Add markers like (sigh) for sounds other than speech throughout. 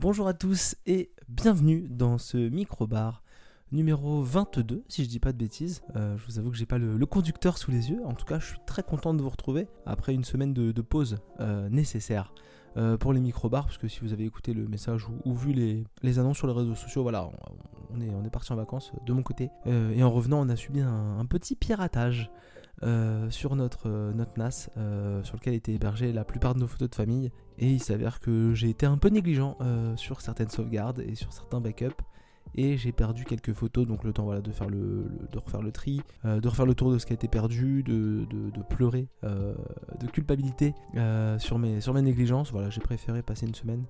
Bonjour à tous et bienvenue dans ce micro-bar numéro 22, si je dis pas de bêtises. Euh, je vous avoue que j'ai pas le, conducteur sous les yeux. En tout cas, je suis très content de vous retrouver après une semaine de, pause euh, nécessaire. Euh, pour les micro-bars, parce que si vous avez écouté le message ou, vu les, annonces sur les réseaux sociaux, voilà, on, est, parti en vacances de mon côté. et en revenant, on a subi un, petit piratage sur notre, NAS, sur lequel était hébergé la plupart de nos photos de famille. Et il s'avère que j'ai été un peu négligent sur certaines sauvegardes et sur certains backups et j'ai perdu quelques photos, donc le temps voilà, de, faire le, refaire le tri, euh, de refaire le tour de ce qui a été perdu, de, pleurer, euh, de culpabilité euh, sur, mes, négligences. Voilà, j'ai préféré passer une semaine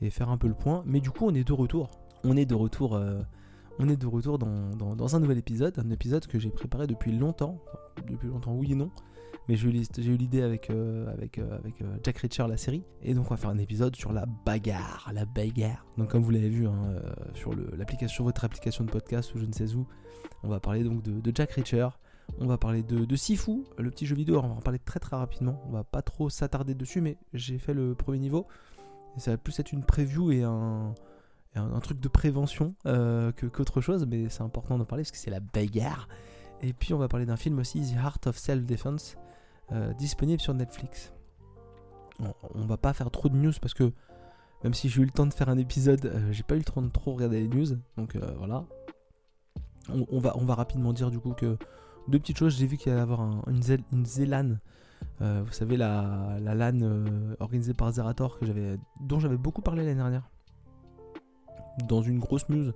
et faire un peu le point. Mais du coup, on est de retour. On est de retour, on est de retour dans, dans, dans, un nouvel épisode, un épisode que j'ai préparé depuis longtemps. depuis longtemps, oui et non mais j'ai eu l'idée avec, euh, avec, euh, avec euh, Jack Reacher, la série. Et donc on va faire un épisode sur la bagarre, la bagarre. Donc comme vous l'avez vu hein, sur, votre application de podcast ou je ne sais où, on va parler donc de, Jack Reacher. On va parler de, Sifu, le petit jeu vidéo. on va en parler très très rapidement. On va pas trop s'attarder dessus, mais j'ai fait le premier niveau. Et ça va plus être une preview et un, un, truc de prévention qu'autre chose, mais c'est important d'en parler parce que c'est la bagarre. Et puis on va parler d'un film aussi, The Heart of Self-Defense, euh, disponible sur Netflix. On, va pas faire trop de news parce que même si j'ai eu le temps de faire un épisode, euh, j'ai pas eu le temps de trop regarder les news. Donc euh, voilà. On, va, rapidement dire du coup que deux petites choses. J'ai vu qu'il y allait avoir une, ZLAN. vous savez, la, la LAN organisée par Zerator dont j'avais beaucoup parlé l'année dernière. Dans une grosse news.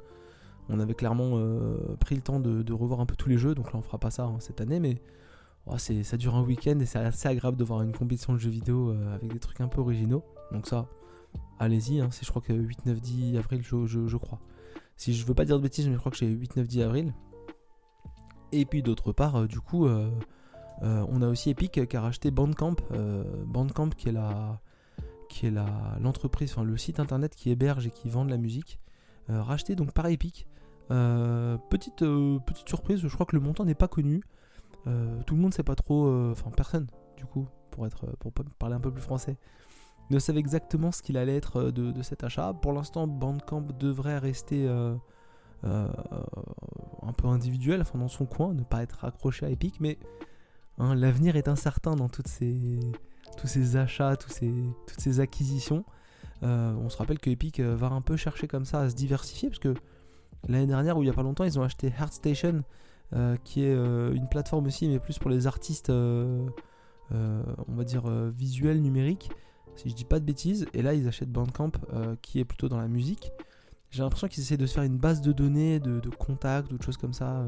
On avait clairement pris le temps de, revoir un peu tous les jeux. Donc là, on fera pas ça hein, cette année. Mais Oh, ça dure un week-end et c'est assez agréable de voir une compétition de jeux vidéo euh, avec des trucs un peu originaux. Donc ça, allez-y, hein, c'est je crois que 8, 9, 10 avril, je, crois. Si je veux pas dire de bêtises, mais je crois que c'est 8, 9, 10 avril. Et puis d'autre part, euh, du coup, euh, on a aussi Epic qui a racheté Bandcamp. Bandcamp qui est la qui est l'entreprise, enfin le site internet qui héberge et qui vend de la musique, racheté donc par Epic. petite, petite surprise, je crois que le montant n'est pas connu. Euh, tout le monde sait pas trop, euh, enfin personne du coup, pour, être, pour parler un peu plus français, ne savait exactement ce qu'il allait être euh, de, cet achat. Pour l'instant, Bandcamp devrait rester un peu individuel, enfin dans son coin, ne pas être accroché à Epic, mais hein, l'avenir est incertain dans toutes ces, tous ces achats, tous ces, toutes ces acquisitions. on se rappelle que Epic va un peu chercher comme ça à se diversifier, parce que l'année dernière, ou il y a pas longtemps, ils ont acheté Heartstation, euh, qui est euh, une plateforme aussi, mais plus pour les artistes, euh, on va dire, visuels, numériques, si je dis pas de bêtises. Et là, ils achètent Bandcamp, qui est plutôt dans la musique. J'ai l'impression qu'ils essaient de se faire une base de données, de, contacts ou de choses comme ça,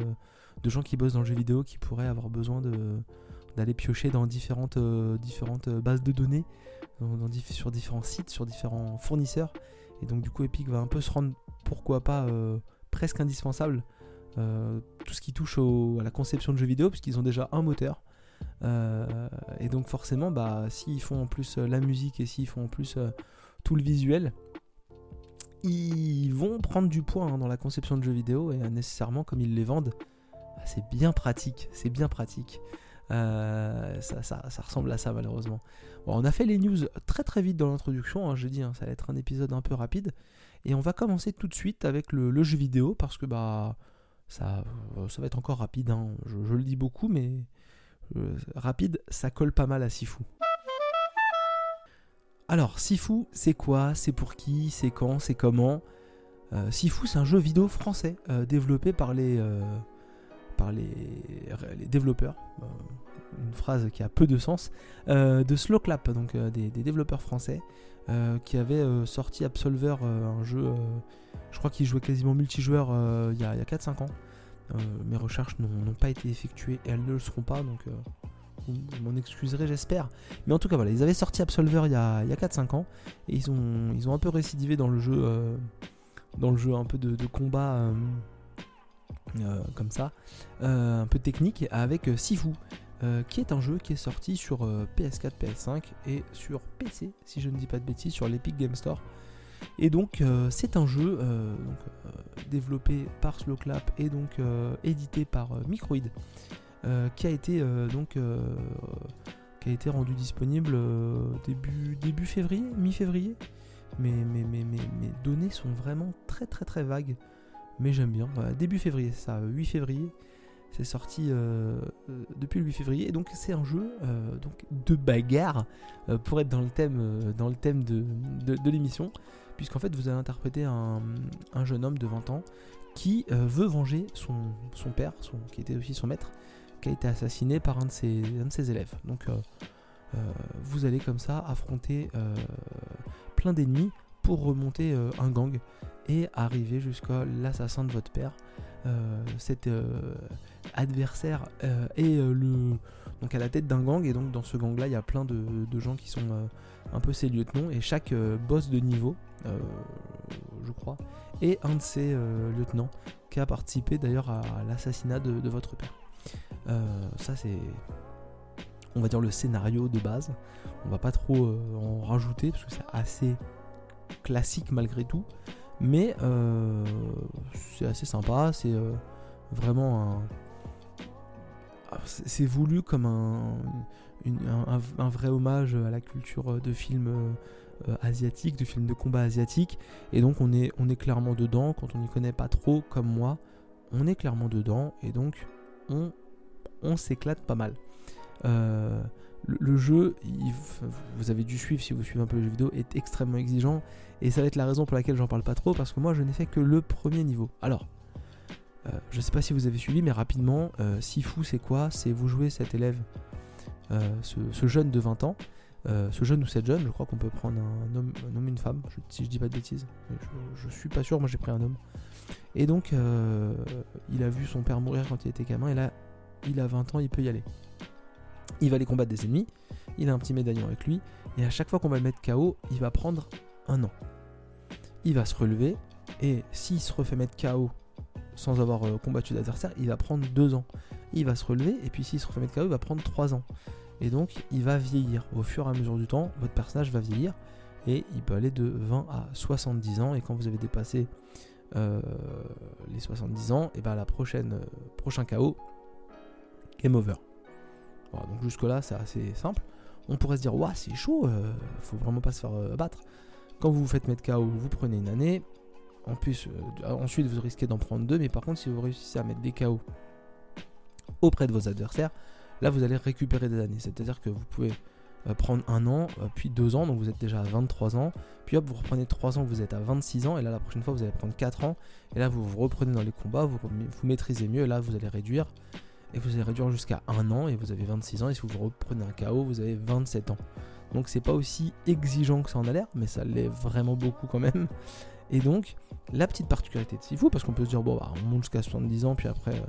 de gens qui bossent dans le jeu vidéo qui pourraient avoir besoin d'aller piocher dans différentes, différentes bases de données, sur différents sites, sur différents fournisseurs. Et donc du coup Epic va un peu se rendre, pourquoi pas, presque indispensable euh, tout ce qui touche à la conception de jeux vidéo, puisqu'ils ont déjà un moteur. Euh, et donc forcément, bah, s'ils font en plus euh, la musique et s'ils font en plus tout le visuel, ils vont prendre du poids hein, dans la conception de jeux vidéo et nécessairement comme ils les vendent, bah, c'est bien pratique, c'est bien pratique. ça, ressemble à ça malheureusement. Bon, on a fait les news très très vite dans l'introduction, hein, je dis, hein, ça va être un épisode un peu rapide. Et on va commencer tout de suite avec le jeu vidéo parce que bah ça, euh, ça va être encore rapide, hein. je, le dis beaucoup, mais euh, rapide, ça colle pas mal à Sifu. Alors, Sifu, c'est quoi? C'est pour qui? C'est quand? C'est comment? Euh, Sifu, c'est un jeu vidéo français développé par les, par les développeurs. Une phrase qui a peu de sens. de Slowclap, donc des, développeurs français qui avaient sorti Absolver, un jeu je crois qu'il jouait quasiment multijoueur euh, il y a, 4-5 ans. Euh, mes recherches n'ont pas été effectuées et elles ne le seront pas, donc euh, vous m'en excuserez j'espère. Mais en tout cas voilà, ils avaient sorti Absolver il y a, 4-5 ans et ils ont, ils ont un peu récidivé dans le jeu, dans le jeu un peu de, combat comme ça, un peu technique avec Sifu. Qui est un jeu qui est sorti sur PS4, PS5 et sur PC, si je ne dis pas de bêtises, sur l'Epic Game Store. Et donc euh, c'est un jeu euh, euh, développé par Slowclap et donc édité par Microid qui a été donc qui a été rendu disponible début, février, mi-février. mes, mes, données sont vraiment très très très vagues. Mais j'aime bien. début février, ça, 8 février. C'est sorti euh, euh, depuis le 8 février. Donc c'est un jeu euh, donc, de bagarre pour être dans le thème, dans le thème de, de, l'émission. Puisqu'en fait vous allez interpréter un, un, jeune homme de 20 ans qui veut venger son, son père, son, qui était aussi son maître, qui a été assassiné par un de ses, un de ses élèves. Donc vous allez comme ça affronter plein d'ennemis pour remonter un gang et arriver jusqu'à l'assassin de votre père. Euh, cet euh, adversaire euh, est le, donc à la tête d'un gang. Et donc dans ce gang là il y a plein de, gens qui sont un peu ses lieutenants. Et chaque boss de niveau je crois est un de ses lieutenants qui a participé d'ailleurs à, l'assassinat de, de, votre père. Ça c'est on va dire le scénario de base. On va pas trop en rajouter parce que c'est assez classique malgré tout mais euh, c'est assez sympa, c'est euh, vraiment un. Ah, c'est voulu comme un, un, vrai hommage à la culture de films euh, asiatiques, de films de combat asiatiques. Et donc on est, on est clairement dedans, quand on n'y connaît pas trop comme moi, on est clairement dedans. Et donc on, on s'éclate pas mal. Euh, le, jeu, vous avez dû suivre si vous suivez un peu les jeux vidéo, est extrêmement exigeant. Et ça va être la raison pour laquelle j'en parle pas trop, parce que moi je n'ai fait que le premier niveau. Alors, euh, je sais pas si vous avez suivi, mais rapidement, euh, Sifu c'est quoi? C'est vous jouez cet élève, euh, ce, jeune de 20 ans, euh, ce jeune ou cette jeune, je crois qu'on peut prendre un homme, un homme une femme, si je dis pas de bêtises. Je, je suis pas sûr, moi j'ai pris un homme. Et donc, il a vu son père mourir quand il était gamin, et là, il a 20 ans, il peut y aller il va aller combattre des ennemis, il a un petit médaillon avec lui, et à chaque fois qu'on va le mettre KO, il va prendre un an. Il va se relever, et s'il se refait mettre KO sans avoir euh, combattu l'adversaire, il va prendre deux ans. Il va se relever, et puis s'il se refait mettre KO, il va prendre trois ans. Et donc, il va vieillir. Au fur et à mesure du temps, votre personnage va vieillir, et il peut aller de 20 à 70 ans, et quand vous avez dépassé euh, les 70 ans, et ben la prochaine, euh, prochain KO, game over donc jusque-là, c'est assez simple. On pourrait se dire, waouh, c'est chaud, euh, faut vraiment pas se faire euh, battre. Quand vous vous faites mettre KO, vous prenez une année. En plus, euh, ensuite, vous risquez d'en prendre deux. Mais par contre, si vous réussissez à mettre des KO auprès de vos adversaires, là, vous allez récupérer des années. C'est-à-dire que vous pouvez prendre un an, puis deux ans, donc vous êtes déjà à 23 ans. Puis hop, vous reprenez 3 ans, vous êtes à 26 ans. Et là, la prochaine fois, vous allez prendre 4 ans. Et là, vous vous reprenez dans les combats, vous, vous maîtrisez mieux. Là, vous allez réduire et vous allez réduire jusqu'à 1 an et vous avez 26 ans et si vous reprenez un KO vous avez 27 ans. Donc c'est pas aussi exigeant que ça en a l'air, mais ça l'est vraiment beaucoup quand même. Et donc la petite particularité de Sifu, parce qu'on peut se dire bon bah on monte jusqu'à 70 ans puis après euh,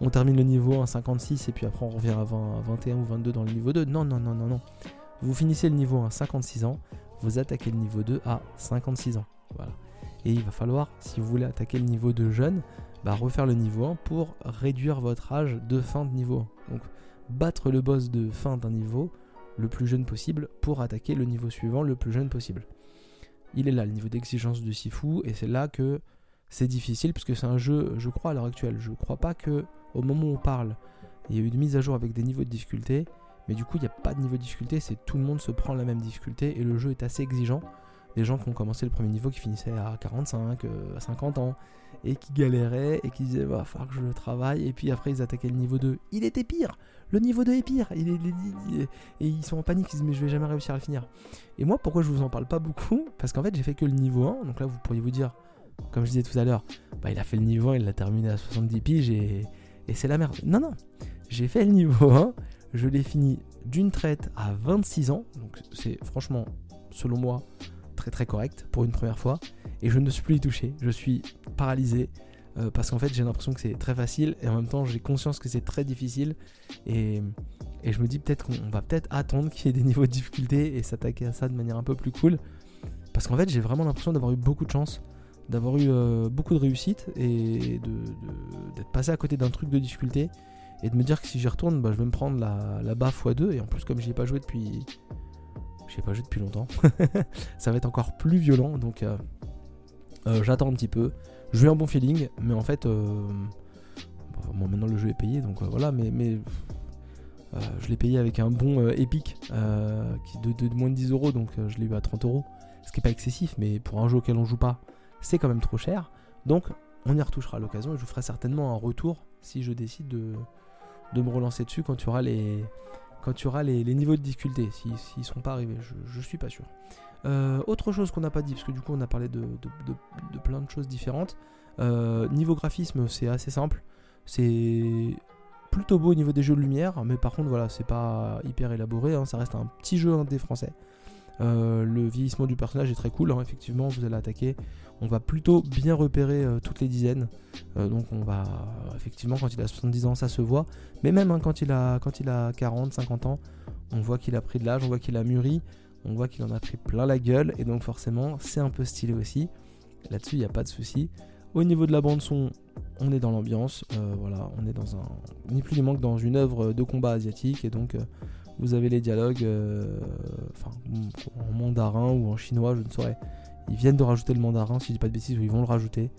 on termine le niveau à 56 et puis après on revient à, 21 ou 22 dans le niveau 2. Non non non non non. Vous finissez le niveau à 56 ans, vous attaquez le niveau 2 à 56 ans. Voilà. Et il va falloir, si vous voulez attaquer le niveau 2 jeune, bah, refaire le niveau 1 pour réduire votre âge de fin de niveau 1. Donc battre le boss de fin d'un niveau le plus jeune possible pour attaquer le niveau suivant le plus jeune possible. Il est là le niveau d'exigence de Sifu et c'est là que c'est difficile parce que c'est un jeu, je crois à l'heure actuelle, je crois pas que au moment où on parle, il y a eu une mise à jour avec des niveaux de difficulté, mais du coup il n'y a pas de niveau de difficulté, c'est tout le monde se prend la même difficulté et le jeu est assez exigeant. Des gens qui ont commencé le premier niveau qui finissaient à 45, euh, à 50 ans, et qui galéraient et qui disaient va falloir que je le travaille et puis après ils attaquaient le niveau 2 il était pire! Le niveau 2 est pire! Il est, et ils sont en panique ils disent mais je vais jamais réussir à le finir. Et moi pourquoi je vous en parle pas beaucoup? Parce qu'en fait j'ai fait que le niveau 1 donc là vous pourriez vous dire comme je disais tout à l'heure bah il a fait le niveau 1 il l'a terminé à 70 piges et, et c'est la merde. Non non! J'ai fait le niveau 1 je l'ai fini d'une traite à 26 ans donc c'est franchement selon moi très très correct pour une première fois. Et je ne suis plus y touché. Je suis paralysé euh, parce qu'en fait j'ai l'impression que c'est très facile et en même temps j'ai conscience que c'est très difficile. Et, je me dis peut-être qu'on va peut-être attendre qu'il y ait des niveaux de difficulté et s'attaquer à ça de manière un peu plus cool. Parce qu'en fait j'ai vraiment l'impression d'avoir eu beaucoup de chance d'avoir eu euh, beaucoup de réussite et d'être passé à côté d'un truc de difficulté et de me dire que si j'y retourne bah, je vais me prendre la, la bas x2 et en plus comme j'y ai pas joué depuis j'ai pas joué depuis longtemps (laughs) ça va être encore plus violent donc euh, euh, j'attends un petit peu. Je eu un bon feeling, mais en fait, euh, bon, maintenant le jeu est payé, donc euh, voilà, mais, je l'ai payé avec un bon Epic de, moins de 10 euros, donc je l'ai eu à 30 euros. ce qui n'est pas excessif, mais pour un jeu auquel on joue pas, c'est quand même trop cher. Donc on y retouchera à l'occasion et je vous ferai certainement un retour si je décide de, de me relancer dessus quand tu auras les, quand tu auras les, niveaux de difficulté, s'ils ne sont pas arrivés, je, ne suis pas sûr. Euh, autre chose qu'on n'a pas dit, parce que du coup on a parlé de, de, plein de choses différentes. Euh, niveau graphisme, c'est assez simple. C'est plutôt beau au niveau des jeux de lumière, mais par contre voilà, c'est pas hyper élaboré, hein. ça reste un petit jeu indé français. Euh, le vieillissement du personnage est très cool, hein. effectivement, vous allez attaquer. On va plutôt bien repérer euh, toutes les dizaines. Euh, donc on va, effectivement, quand il a 70 ans, ça se voit. Mais même hein, quand, il a, quand il a 40, 50 ans, on voit qu'il a pris de l'âge, on voit qu'il a mûri, on voit qu'il en a pris plein la gueule. Et donc forcément, c'est un peu stylé aussi. Là-dessus, il n'y a pas de souci. Au niveau de la bande son, on est dans l'ambiance. voilà, on est dans un, ni plus ni moins que dans une œuvre de combat asiatique. Et donc vous avez les dialogues euh, en mandarin ou en chinois, je ne saurais. Ils viennent de rajouter le mandarin, si je dis pas de bêtises, ou ils vont le rajouter.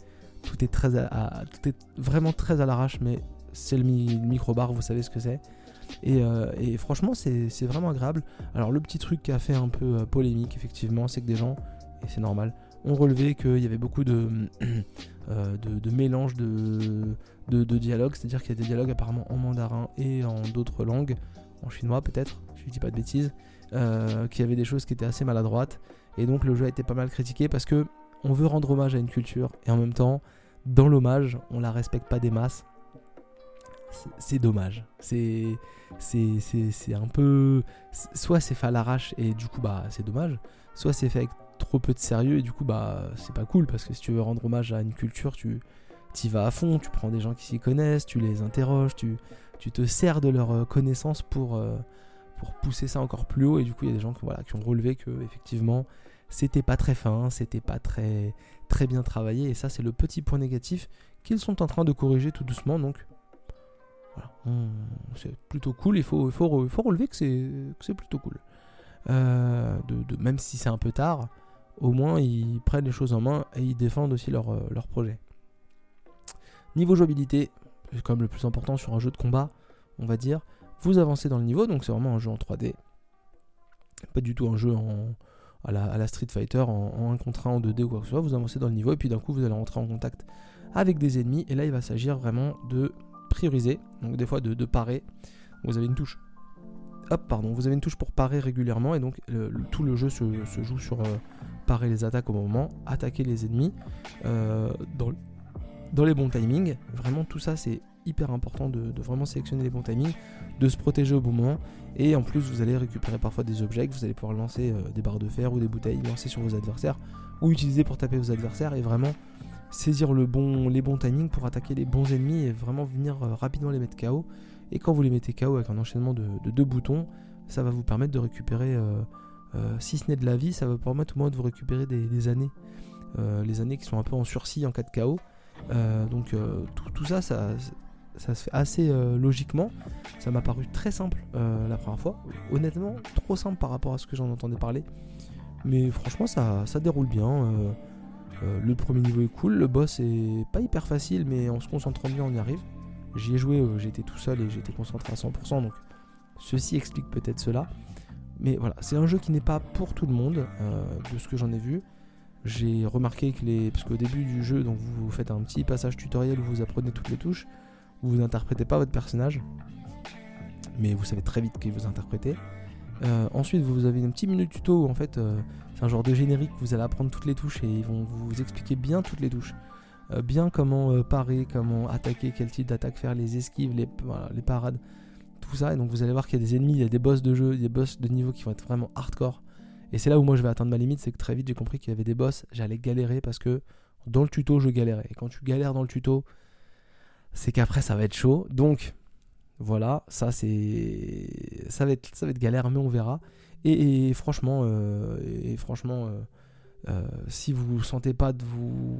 Tout est, vraiment très à l'arrache, mais c'est le, micro-bar, vous savez ce que c'est. Et, euh, franchement, c'est vraiment agréable. Alors, le petit truc qui a fait un peu euh, polémique, effectivement, c'est que des gens, et c'est normal, ont relevé qu'il y avait beaucoup de, (clears throat) mélange de dialogues, c'est-à-dire qu'il y a des dialogues apparemment en mandarin et en d'autres langues en chinois peut-être, si je dis pas de bêtises, euh, qui avait des choses qui étaient assez maladroites. Et donc le jeu a été pas mal critiqué parce que on veut rendre hommage à une culture et en même temps, dans l'hommage, on la respecte pas des masses. C'est dommage. C'est un peu soit c'est fait à l'arrache et du coup bah c'est dommage, soit c'est fait avec trop peu de sérieux et du coup bah c'est pas cool parce que si tu veux rendre hommage à une culture, tu y vas à fond, tu prends des gens qui s'y connaissent, tu les interroges, tu tu te sers de leurs euh, connaissances pour, euh, pour pousser ça encore plus haut. Et du coup, il y a des gens qui, ont relevé que effectivement, c'était pas très fin, c'était pas très, très bien travaillé. Et ça, c'est le petit point négatif qu'ils sont en train de corriger tout doucement. Donc, voilà, c'est plutôt cool. Il faut, il faut, il faut relever que c'est plutôt cool. Euh, même si c'est un peu tard, au moins ils prennent les choses en main et ils défendent aussi leur, leur projet. Niveau jouabilité, comme le plus important sur un jeu de combat, on va dire. Vous avancez dans le niveau, donc c'est vraiment un jeu en 3D. Pas du tout un jeu en, à, la, Street Fighter en, 1 contre 1, en 2D ou quoi que ce soit. Vous avancez dans le niveau et puis d'un coup vous allez rentrer en contact avec des ennemis. Et là il va s'agir vraiment de prioriser, donc des fois de, parer. Vous avez une touche. Hop, pardon, vous avez une touche pour parer régulièrement et donc tout le jeu se, joue sur euh, parer les attaques au moment, attaquer les ennemis euh, dans, dans les bons timings. Vraiment, tout ça, c'est hyper important de, vraiment sélectionner les bons timings, de se protéger au bon moment. Et en plus, vous allez récupérer parfois des objets que vous allez pouvoir lancer euh, des barres de fer ou des bouteilles lancer sur vos adversaires ou utiliser pour taper vos adversaires et vraiment saisir le bon, les bons timings pour attaquer les bons ennemis et vraiment venir euh, rapidement les mettre KO. Et quand vous les mettez KO avec un enchaînement de, deux boutons, ça va vous permettre de récupérer, euh, si ce n'est de la vie, ça va vous permettre au moins de vous récupérer des, années. les années qui sont un peu en sursis en cas de KO. Euh, donc euh, tout, ça, ça, se fait assez euh, logiquement. Ça m'a paru très simple la première fois. Honnêtement, trop simple par rapport à ce que j'en entendais parler. Mais franchement, ça, ça déroule bien. le premier niveau est cool. Le boss est pas hyper facile, mais en se concentrant bien, on y arrive. J'y ai joué, j'étais tout seul et j'étais concentré à 100%. Donc ceci explique peut-être cela. Mais voilà, c'est un jeu qui n'est pas pour tout le monde, de ce que j'en ai vu j'ai remarqué que les. Parce qu'au début du jeu, donc vous faites un petit passage tutoriel où vous apprenez toutes les touches, vous n'interprétez pas votre personnage, mais vous savez très vite que vous interprétez. Euh, ensuite, vous avez une petite minute tuto où en fait, euh, c'est un genre de générique, vous allez apprendre toutes les touches et ils vont vous expliquer bien toutes les touches. Euh, bien comment parer, comment attaquer, quel type d'attaque faire, les esquives, les parades, tout ça. Et donc vous allez voir qu'il y a des ennemis, il y a des boss de jeu, des boss de niveau qui vont être vraiment hardcore. Et c'est là où moi je vais atteindre ma limite, c'est que très vite j'ai compris qu'il y avait des boss, j'allais galérer parce que dans le tuto je galérais. Et quand tu galères dans le tuto, c'est qu'après ça va être chaud. Donc voilà, ça c'est ça va être galère, mais on verra. Et, franchement, euh, et franchement, euh, euh, si vous sentez pas de vous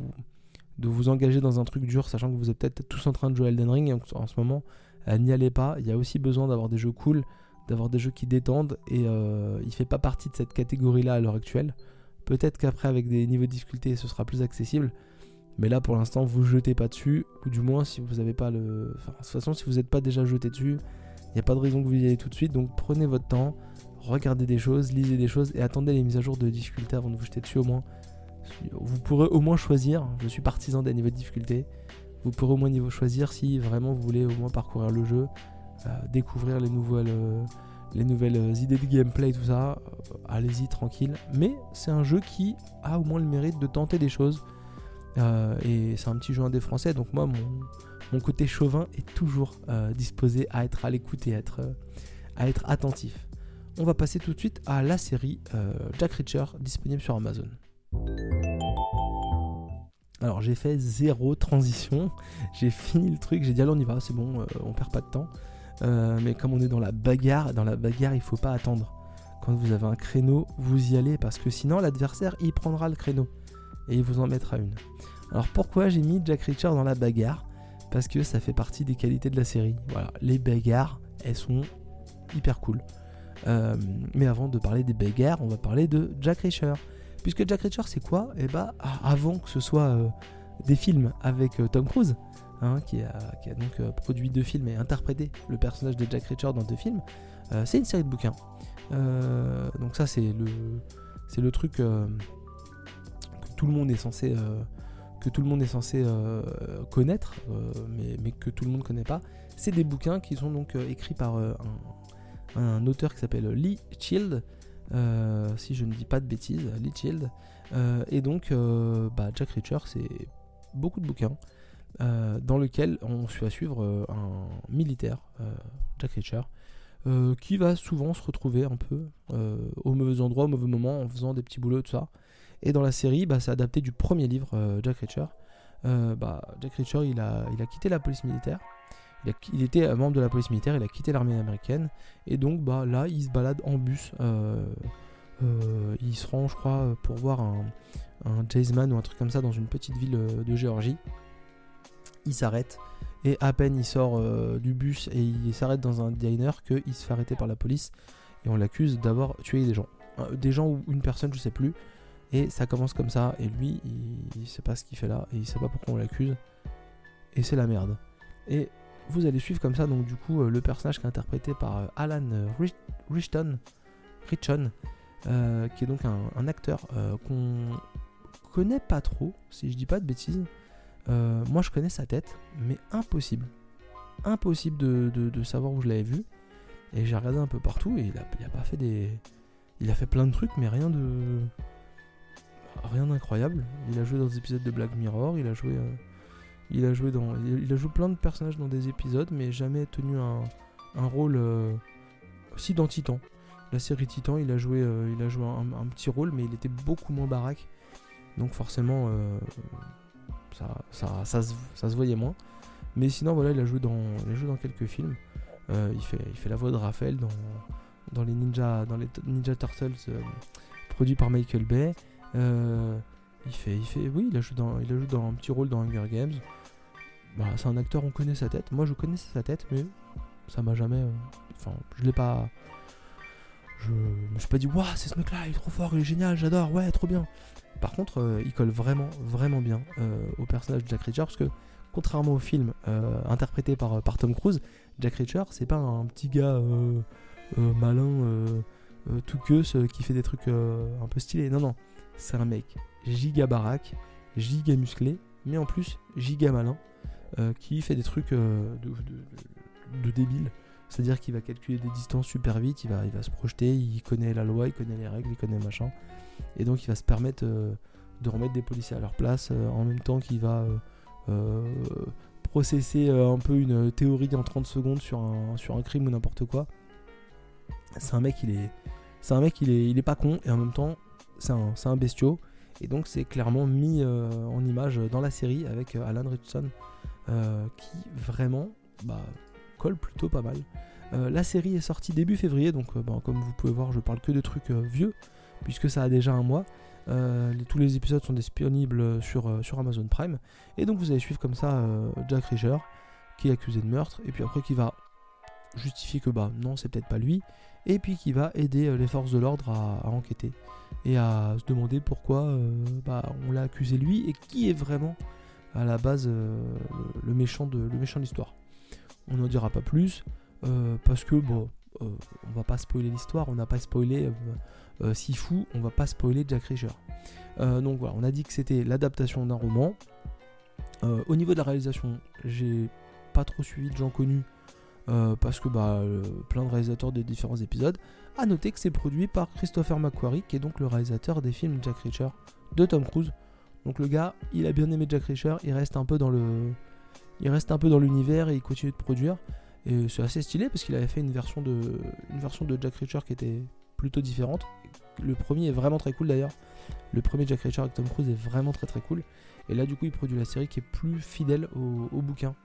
de vous engager dans un truc dur, sachant que vous êtes peut-être tous en train de jouer Elden Ring en ce moment, n'y allez pas. Il y a aussi besoin d'avoir des jeux cool d'avoir des jeux qui détendent et euh, il fait pas partie de cette catégorie là à l'heure actuelle. Peut-être qu'après avec des niveaux de difficulté ce sera plus accessible, mais là pour l'instant vous jetez pas dessus, ou du moins si vous n'avez pas le. Enfin, de toute façon si vous n'êtes pas déjà jeté dessus, il n'y a pas de raison que vous y allez tout de suite, donc prenez votre temps, regardez des choses, lisez des choses et attendez les mises à jour de difficulté avant de vous jeter dessus au moins. Vous pourrez au moins choisir, je suis partisan des niveaux de difficulté, vous pourrez au moins niveau choisir si vraiment vous voulez au moins parcourir le jeu, découvrir les nouvelles, euh, les nouvelles euh, idées de gameplay, tout ça. Allez-y tranquille. Mais c'est un jeu qui a au moins le mérite de tenter des choses. et c'est un petit jeu indé français, donc moi mon, mon côté chauvin est toujours disposé à être à l'écoute et être, à être attentif. On va passer tout de suite à la série Jack Reacher disponible sur Amazon. Alors j'ai fait zéro transition, (laughs) j'ai fini le truc, j'ai dit allez on y va, c'est bon, euh, on perd pas de temps. Euh, mais comme on est dans la bagarre, dans la bagarre il faut pas attendre. Quand vous avez un créneau, vous y allez parce que sinon l'adversaire il prendra le créneau et il vous en mettra une. Alors pourquoi j'ai mis Jack Reacher dans la bagarre? Parce que ça fait partie des qualités de la série. Voilà, les bagarres, elles sont hyper cool. Euh, mais avant de parler des bagarres, on va parler de Jack Reacher. Puisque Jack Reacher, c'est quoi? Eh bah, avant que ce soit euh, des films avec Tom Cruise, hein, qui, a, donc euh, produit deux films et interprété le personnage de Jack Reacher dans deux films, c'est une série de bouquins. donc ça, c'est le, truc que tout le monde est censé, que tout le monde est censé connaître, mais, que tout le monde ne connaît pas. C'est des bouquins qui sont donc écrits par un, auteur qui s'appelle Lee Child. Euh, si je ne dis pas de bêtises, Lee Child. Euh, et donc, euh, bah, Jack Reacher, c'est beaucoup de bouquins dans lesquels on suit à suivre un militaire, Jack Reacher, qui va souvent se retrouver un peu au mauvais endroit, au mauvais moment, en faisant des petits boulots, tout ça. Et dans la série, bah, c'est adapté du premier livre, Jack Reacher. bah, Jack Reacher, il a, quitté la police militaire il, était membre de la police militaire, il a quitté l'armée américaine. Et donc bah, là, il se balade en bus. Euh, euh, il se rend, je crois, pour voir un, un ou un truc comme ça dans une petite ville euh, de Géorgie. Il s'arrête. Et à peine il sort du bus et il s'arrête dans un diner qu'il se fait arrêter par la police. Et on l'accuse d'avoir tué des gens. des gens ou une personne, je sais plus. Et ça commence comme ça. Et lui, il, sait pas ce qu'il fait là. Et il sait pas pourquoi on l'accuse. Et c'est la merde. Et vous allez suivre comme ça donc du coup euh, le personnage qui est interprété par euh, Alan euh, Richton, Richon, qui est donc un, acteur qu'on connaît pas trop, si je dis pas de bêtises. Moi je connais sa tête, mais impossible. Impossible de, savoir où je l'avais vu. Et j'ai regardé un peu partout et il a, pas fait des. Il a fait plein de trucs, mais rien de. Rien d'incroyable. Il a joué dans des épisodes de Black Mirror, il a joué. Il a joué dans, il a joué plein de personnages dans des épisodes, mais jamais tenu un, rôle euh, aussi dans Titan. La série Titan, il a joué, euh, il a joué un, petit rôle, mais il était beaucoup moins baraque. Donc forcément, euh, ça, ça, ça, se, voyait moins. Mais sinon, voilà, il a joué dans, il dans quelques films. il, fait, il fait la voix de Raphaël dans, dans les Ninja, dans les Ninja Turtles produits par Michael Bay. il fait, il fait, oui, il a joué dans, il a joué dans un petit rôle dans Hunger Games. Bah, c'est un acteur, on connaît sa tête. Moi, je connaissais sa tête, mais ça m'a jamais. Euh, enfin, je l'ai pas. Je me suis pas dit, waouh, c'est ce mec-là, il est trop fort, il est génial, j'adore, ouais, trop bien. Par contre, euh, il colle vraiment, vraiment bien euh, au personnage de Jack Reacher, parce que contrairement au film interprété par, par Tom Cruise, Jack Reacher, c'est pas un petit gars malin, tout queuse, qui fait des trucs un peu stylés. Non, non, c'est un mec giga baraque, giga musclé, mais en plus giga malin. Euh, qui fait des trucs euh, de, débile. C'est-à-dire qu'il va calculer des distances super vite, il va, il va se projeter, il connaît la loi, il connaît les règles, il connaît machin. Et donc il va se permettre euh, de remettre des policiers à leur place en même temps qu'il va processer un peu une théorie en 30 secondes sur un, sur un crime ou n'importe quoi. C'est un mec, il est, c'est un mec, il est, il est pas con et en même temps, c'est un, un bestiau. Et donc c'est clairement mis en image dans la série avec Alan Richardson euh, qui vraiment bah, plutôt pas mal. Euh, la série est sortie début février, donc euh, comme vous pouvez voir, je parle que de trucs vieux, puisque ça a déjà un mois. tous les épisodes sont disponibles sur, sur Amazon Prime. Et donc vous allez suivre comme ça Jack Reacher, qui est accusé de meurtre, et puis après qui va justifier que bah non, c'est peut-être pas lui, et puis qui va aider les forces de l'ordre à, enquêter et à se demander pourquoi bah, on l'a accusé lui et qui est vraiment à la base euh, le, le méchant de l'histoire. On n'en dira pas plus euh, parce que bon, on va pas spoiler l'histoire, on n'a pas spoilé Sifu, on va pas spoiler Jack Reacher. donc voilà, on a dit que c'était l'adaptation d'un roman. au niveau de la réalisation, j'ai pas trop suivi de gens connus parce que bah, plein de réalisateurs des différents épisodes. A noter que c'est produit par Christopher McQuarrie, qui est donc le réalisateur des films Jack Reacher de Tom Cruise. Donc le gars, il a bien aimé Jack Reacher, il reste un peu dans le, il reste un peu dans l'univers et il continue de produire. Et c'est assez stylé parce qu'il avait fait une version de, de Jack Reacher qui était plutôt différente. Le premier est vraiment très cool d'ailleurs. Le premier Jack Reacher avec Tom Cruise est vraiment très très cool. Et là du coup il produit la série qui est plus fidèle au, bouquin.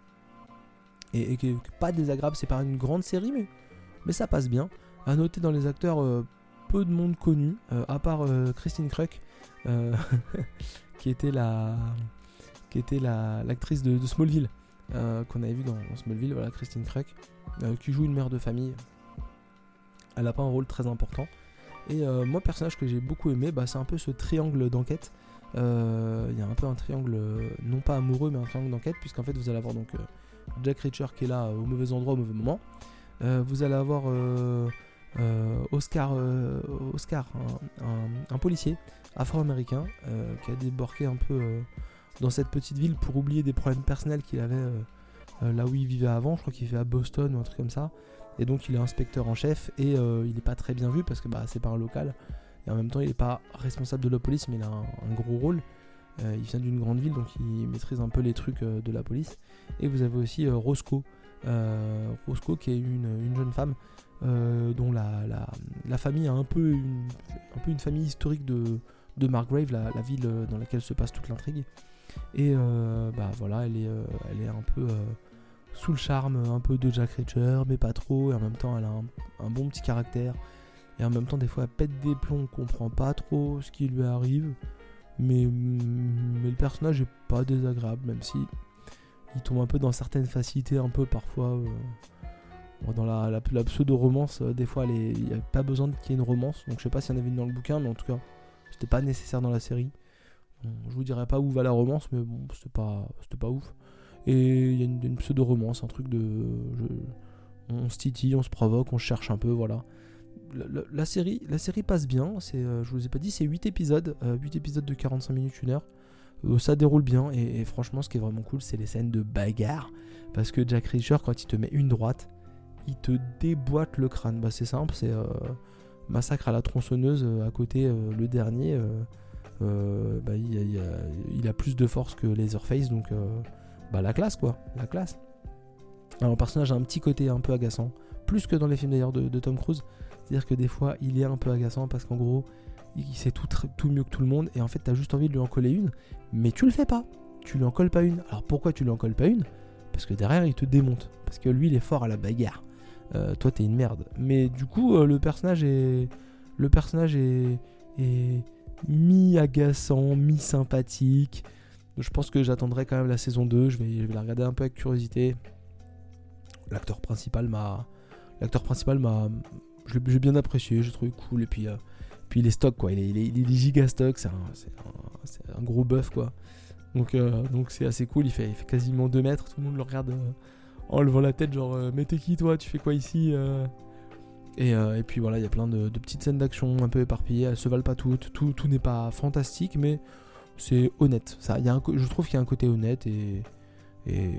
Et, qui est pas désagréable, c'est pas une grande série mais, ça passe bien. À noter dans les acteurs, euh, peu de monde connu, euh, à part euh, Christine Kruk, (laughs) qui était la qui était l'actrice de, Smallville, qu'on avait vu dans, Smallville, voilà, Christine Kruk, qui joue une mère de famille. Elle n'a pas un rôle très important. Et moi, personnage que j'ai beaucoup aimé, bah, c'est un peu ce triangle d'enquête. Il y a un peu un triangle, non pas amoureux, mais un triangle d'enquête, puisqu'en fait, vous allez avoir donc Jack Reacher qui est là au mauvais endroit, au mauvais moment. vous allez avoir euh, Oscar, euh, Oscar un, policier afro-américain euh, qui a débarqué un peu dans cette petite ville pour oublier des problèmes personnels qu'il avait là où il vivait avant. Je crois qu'il vivait à Boston ou un truc comme ça. Et donc il est inspecteur en chef et il n'est pas très bien vu parce que bah, c'est pas un local. Et en même temps il n'est pas responsable de la police mais il a un, gros rôle. il vient d'une grande ville donc il maîtrise un peu les trucs de la police. Et vous avez aussi Roscoe. Roscoe qui est une jeune femme euh, dont la, la, famille a un peu une, un peu une famille historique de, de Margrave, la, ville dans laquelle se passe toute l'intrigue. Et euh, bah voilà, elle est, euh, elle est un peu sous le charme, un peu de Jack Reacher, mais pas trop. Et en même temps, elle a un, bon petit caractère. Et en même temps, des fois, elle pète des plombs, on comprend pas trop ce qui lui arrive. Mais, mais le personnage est pas désagréable, même si il tombe un peu dans certaines facilités, un peu parfois dans la, pseudo-romance, euh, des fois, il n'y a pas besoin qu'il y ait une romance. Donc je sais pas s'il y en avait une dans le bouquin, mais en tout cas, c'était pas nécessaire dans la série. Je vous dirais pas où va la romance, mais bon, c'était pas, pas ouf. Et il y a une, pseudo-romance, un truc de. on se titille, on se provoque, on cherche un peu, voilà. La, série, la série passe bien, c'est, euh, je vous ai pas dit, c'est 8 épisodes, 8 euh, épisodes de 45 minutes, 1 heure. ça déroule bien, et, franchement, ce qui est vraiment cool, c'est les scènes de bagarre. Parce que Jack Reacher, quand il te met une droite, il te déboîte le crâne. Bah, c'est simple, c'est euh, Massacre à la tronçonneuse euh, à côté, euh, le dernier. Bah, il, a, plus de force que Laserface, donc bah, la classe quoi, la classe. Alors, le personnage a un petit côté un peu agaçant, plus que dans les films d'ailleurs de, Tom Cruise. C'est-à-dire que des fois, il est un peu agaçant parce qu'en gros, il sait tout, mieux que tout le monde et en fait, t'as juste envie de lui en coller une, mais tu le fais pas. Tu lui en colles pas une. Alors pourquoi tu lui en colles pas une? Parce que derrière, il te démonte. Parce que lui, il est fort à la bagarre. Euh, toi t'es une merde. Mais du coup, euh, le personnage est, le personnage est, mi-agaçant, mi-sympathique. Je pense que j'attendrai quand même la saison 2. Je vais, la regarder un peu avec curiosité. L'acteur principal m'a, l'acteur principal m'a, j'ai bien apprécié, j'ai trouvé cool. Et puis, euh, puis il est stock quoi. Il est, il. C'est un, gros buff quoi. Donc, donc c'est assez cool. Il fait, quasiment 2 mètres. Tout le monde le regarde en levant la tête, genre, euh, mais t'es qui toi? Tu fais quoi ici euh euh, et, puis voilà, il y a plein de, petites scènes d'action un peu éparpillées, elles se valent pas toutes, tout, n'est pas fantastique, mais c'est honnête. Y a un, je trouve qu'il y a un côté honnête et, et,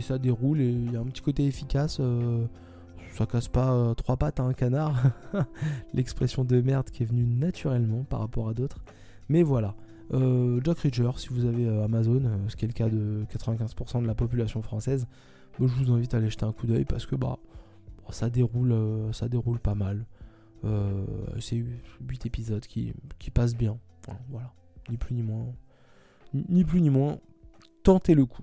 ça, déroule, il y a un petit côté efficace. ça casse pas trois pattes à un canard, (laughs) l'expression de merde qui est venue naturellement par rapport à d'autres. Mais voilà. Jack Reacher, si vous avez Amazon, ce qui est le cas de 95% de la population française, je vous invite à aller jeter un coup d'œil parce que bah, ça, déroule, euh, ça déroule pas mal. Euh, c'est 8 épisodes qui, qui passent bien. voilà, ni plus ni moins. Ni plus ni moins, tentez le coup.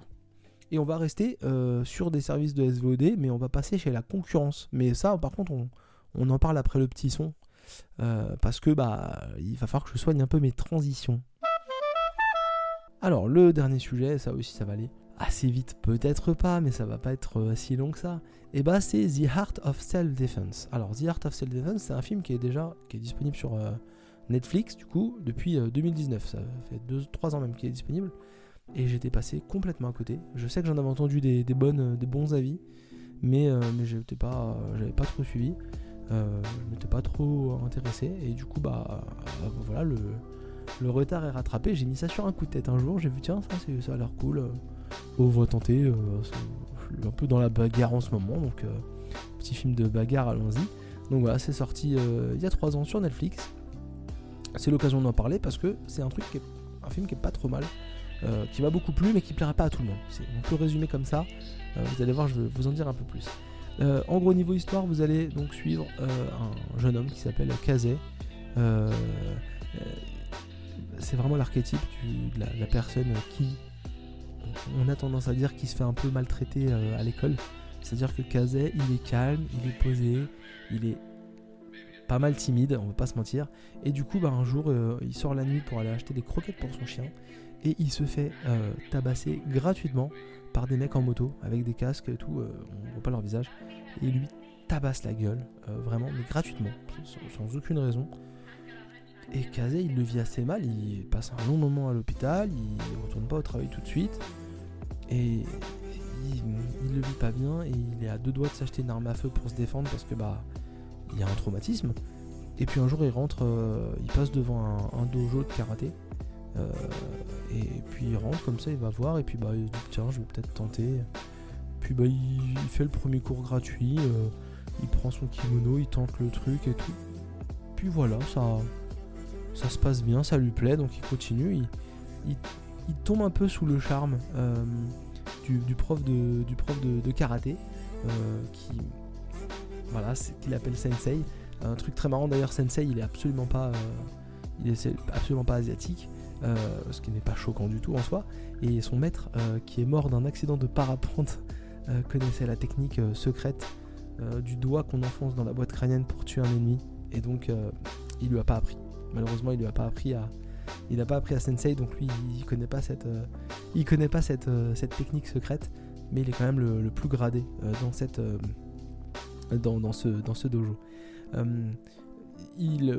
Et on va rester euh, sur des services de SVOD, mais on va passer chez la concurrence. Mais ça, par contre, on, on en parle après le petit son. parce que bah, il va falloir que je soigne un peu mes transitions. Alors, le dernier sujet, ça aussi, ça va aller assez vite, peut-être pas, mais ça va pas être euh, si long que ça. Et bah c'est The Heart of Self-Defense. Alors The Heart of Self-Defense, c'est un film qui est déjà qui est disponible sur euh, Netflix du coup depuis 2019. Euh, ça fait 2-3 ans même qu'il est disponible. Et j'étais passé complètement à côté. Je sais que j'en avais entendu des, bonnes, des bons avis. mais, mais j'étais pas, j'avais pas trop suivi. je m'étais pas trop intéressé et du coup bah voilà le, le retard est rattrapé. J'ai mis ça sur un coup de tête un jour. J'ai vu tiens ça, ça a l'air cool. On va tenter. un peu dans la bagarre en ce moment donc petit film de bagarre allons-y. Donc voilà c'est sorti il y a 3 ans sur Netflix. C'est l'occasion d'en parler parce que c'est un truc qui est un film qui est pas trop mal. Euh, qui m'a beaucoup plu mais qui plaira pas à tout le monde. On peut résumer comme ça. Euh, vous allez voir, je vais vous en dire un peu plus. Euh, en gros, niveau histoire, vous allez donc suivre un jeune homme qui s'appelle Kazé. c'est vraiment l'archétype de la, personne qui, on a tendance à dire, qui se fait un peu maltraiter à l'école. C'est-à-dire que Kazé, il est calme, il est posé, il est pas mal timide, on va pas se mentir. Et du coup, bah, un jour, il sort la nuit pour aller acheter des croquettes pour son chien et il se fait euh, tabasser gratuitement par des mecs en moto avec des casques et tout, euh, on voit pas leur visage, et lui tabasse la gueule, euh, vraiment, mais gratuitement, sans, aucune raison. Et Kazé, il le vit assez mal, il passe un long moment à l'hôpital, il retourne pas au travail tout de suite, et il, il, le vit pas bien, et il est à deux doigts de s'acheter une arme à feu pour se défendre parce que bah il y a un traumatisme. Et puis un jour il rentre, il passe devant un dojo de karaté, euh, et puis il rentre comme ça, il va voir, et puis bah il dit tiens, je vais peut-être tenter. Puis bah il, fait le premier cours gratuit, euh, il prend son kimono, il tente le truc et tout. Puis voilà, ça, ça se passe bien, ça lui plaît, donc il continue. Il, tombe un peu sous le charme euh, du, prof de, karaté, qui voilà, qu'il appelle Sensei. Un truc très marrant d'ailleurs, Sensei, il est absolument pas, est absolument pas asiatique. Euh, ce qui n'est pas choquant du tout en soi. Et son maître, euh, qui est mort d'un accident de parapente, euh, connaissait la technique secrète du doigt qu'on enfonce dans la boîte crânienne pour tuer un ennemi. Et donc, il lui a pas appris. Malheureusement, il lui a pas appris à, il n'a pas appris à Sensei, donc lui, il connaît pas cette, il connaît pas cette, cette technique secrète, mais il est quand même le, plus gradé dans cette, dans, ce, dans ce dojo. il,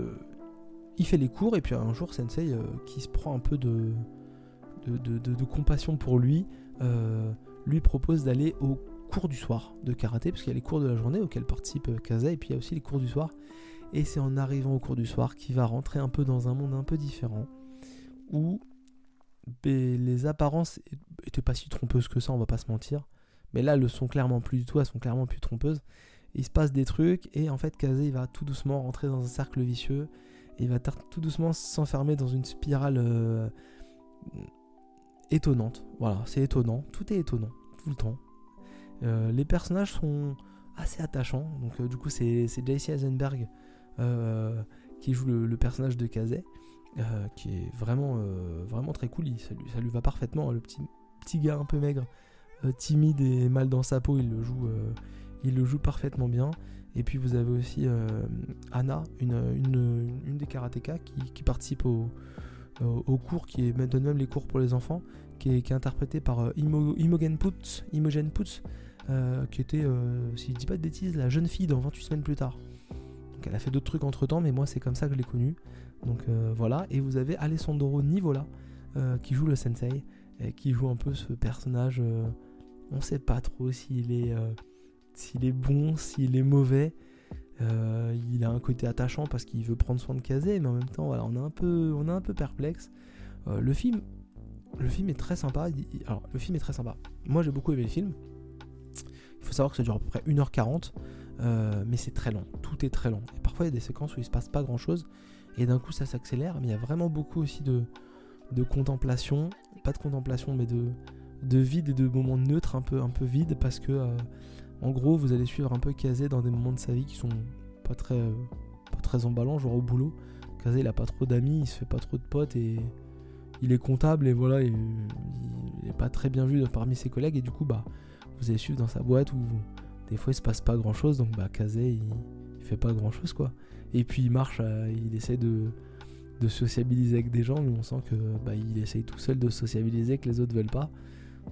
il fait les cours et puis un jour Sensei euh, qui se prend un peu de, de, compassion pour lui euh, lui propose d'aller au cours du soir de karaté parce qu'il y a les cours de la journée auxquels participe euh, Kaza et puis il y a aussi les cours du soir et c'est en arrivant au cours du soir qu'il va rentrer un peu dans un monde un peu différent où ben, les apparences étaient pas si trompeuses que ça on va pas se mentir mais là elles le sont clairement plus du tout elles sont clairement plus trompeuses il se passe des trucs et en fait Kaze il va tout doucement rentrer dans un cercle vicieux il va tout doucement s'enfermer dans une spirale euh, étonnante. Voilà, c'est étonnant. Tout est étonnant, tout le temps. Euh, les personnages sont assez attachants. Donc, euh, du coup, c'est JC Eisenberg qui joue le, personnage de Kazé, qui est vraiment, vraiment très cool. ça, lui, va parfaitement. Hein, le petit, petit gars un peu maigre, timide et mal dans sa peau, il le joue, il le joue parfaitement bien. Et puis vous avez aussi euh, Anna, une, des karatékas qui, participe au, cours, qui donne même les cours pour les enfants, qui est, interprétée par euh, Imogen Putz, Imogen euh, qui était, si je dis pas de bêtises, la jeune fille dans 28 semaines plus tard. Elle a fait d'autres trucs entre temps, mais moi c'est comme ça que je l'ai connue. Donc voilà, et vous avez Alessandro Nivola qui joue le sensei, et qui joue un peu ce personnage. on sait pas trop s'il est s'il est bon, s'il est mauvais. Euh, il a un côté attachant parce qu'il veut prendre soin de Kazé, mais en même temps, voilà, on est un peu, perplexe. Euh, le film, le film est très sympa. Le film est très sympa. Moi, j'ai beaucoup aimé le film. Il faut savoir que ça dure à peu près 1h40, euh, mais c'est très long. Tout est très long. Et parfois, il y a des séquences où il se passe pas grand chose, et d'un coup, ça s'accélère. Mais il y a vraiment beaucoup aussi de, de contemplation, pas de contemplation, mais de, de vide et de moments neutres un peu, un peu vides parce que en gros, vous allez suivre un peu Kazé dans des moments de sa vie qui sont pas très, pas très emballants, genre au boulot. Kazé, il a pas trop d'amis, il se fait pas trop de potes et il est comptable et voilà, il, est pas très bien vu parmi ses collègues et du coup, bah, vous allez suivre dans sa boîte où des fois il se passe pas grand chose, donc bah, Kazé, il, fait pas grand chose quoi. Et puis il marche, euh, il essaie de, sociabiliser avec des gens, mais on sent que bah, il essaye tout seul de sociabiliser que les autres veulent pas.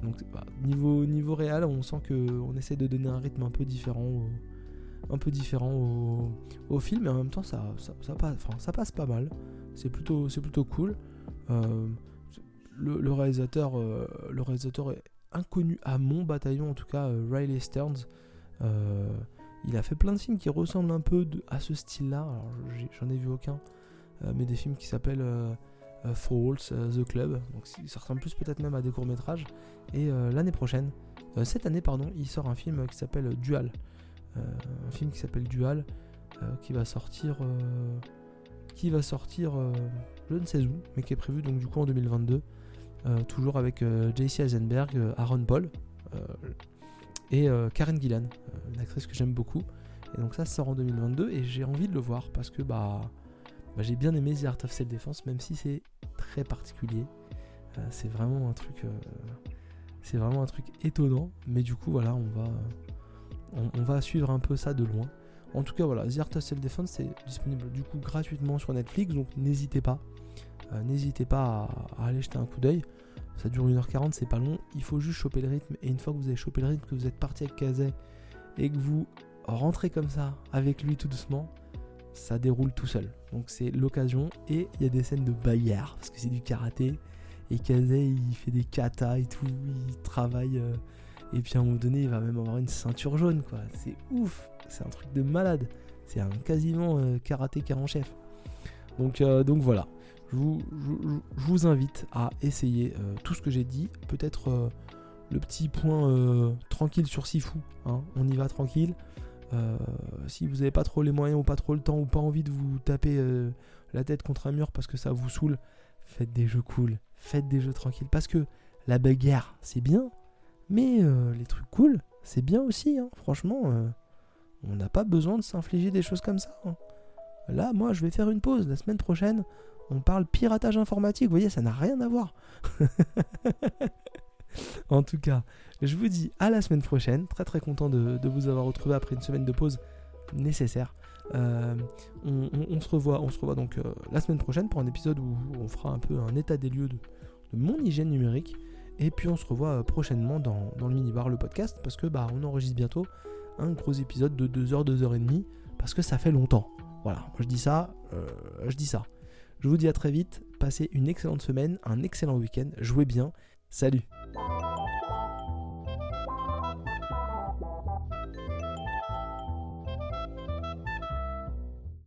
Donc bah, niveau, niveau réel, on sent qu'on essaie de donner un rythme un peu différent au, un peu différent au, film, mais en même temps ça, ça, passe, ça passe pas mal. C'est plutôt, plutôt cool. Euh, le, réalisateur, euh, le réalisateur est inconnu à mon bataillon, en tout cas Riley Stearns. Il a fait plein de films qui ressemblent un peu à ce style-là. Alors j'en ai, vu aucun, mais des films qui s'appellent Falls, The Club. Donc ça ressemble plus peut-être même à des courts métrages. Et l'année prochaine, cette année pardon, il sort un film qui s'appelle Dual. un film qui s'appelle Dual, qui va sortir qui va sortir je ne sais où, mais qui est prévu donc du coup en 2022. Euh, toujours avec euh, JC Eisenberg, euh, Aaron Paul et Karen Gillan, une actrice que j'aime beaucoup. Et donc ça sort en 2022 et j'ai envie de le voir parce que bah, bah j'ai bien aimé The Art of Self-Defense, même si c'est très particulier. c'est vraiment un truc, c'est vraiment un truc étonnant. Mais du coup voilà, on va, on, va suivre un peu ça de loin. En tout cas, voilà, The Art of Self-Defense, c'est disponible du coup gratuitement sur Netflix, donc n'hésitez pas. Euh, n'hésitez pas à, aller jeter un coup d'œil. Ça dure 1h40, c'est pas long. Il faut juste choper le rythme. Et une fois que vous avez chopé le rythme, que vous êtes parti avec Kazé et que vous rentrez comme ça avec lui tout doucement, ça déroule tout seul. Donc c'est l'occasion. Et il y a des scènes de bagarre parce que c'est du karaté. Et Kazé il fait des katas et tout. Il travaille. Euh, et puis à un moment donné, il va même avoir une ceinture jaune quoi. C'est ouf. C'est un truc de malade. C'est un quasiment euh, karaté en chef. Donc, donc voilà je vous, invite à essayer euh, tout ce que j'ai dit. Peut-être euh, le petit point euh, tranquille sur Sifu. Hein. on y va tranquille. si vous n'avez pas trop les moyens ou pas trop le temps ou pas envie de vous taper la tête contre un mur parce que ça vous saoule, faites des jeux cool. Faites des jeux tranquilles. Parce que la bagarre, c'est bien. Mais les trucs cool, c'est bien aussi. Hein. Franchement, on n'a pas besoin de s'infliger des choses comme ça. Hein. Là, moi, je vais faire une pause. La semaine prochaine, on parle piratage informatique, vous voyez, ça n'a rien à voir. (laughs) en tout cas, je vous dis à la semaine prochaine. Très très content de, vous avoir retrouvé après une semaine de pause nécessaire. Euh, on, se revoit, on se revoit donc euh, la semaine prochaine pour un épisode où on fera un peu un état des lieux de, mon hygiène numérique. Et puis on se revoit euh, prochainement dans, dans le minibar, le podcast, parce que bah on enregistre bientôt un gros épisode de 2h, 2h30, parce que ça fait longtemps. Voilà, moi je dis ça, je dis ça. Je vous dis à très vite, passez une excellente semaine, un excellent week-end, jouez bien, salut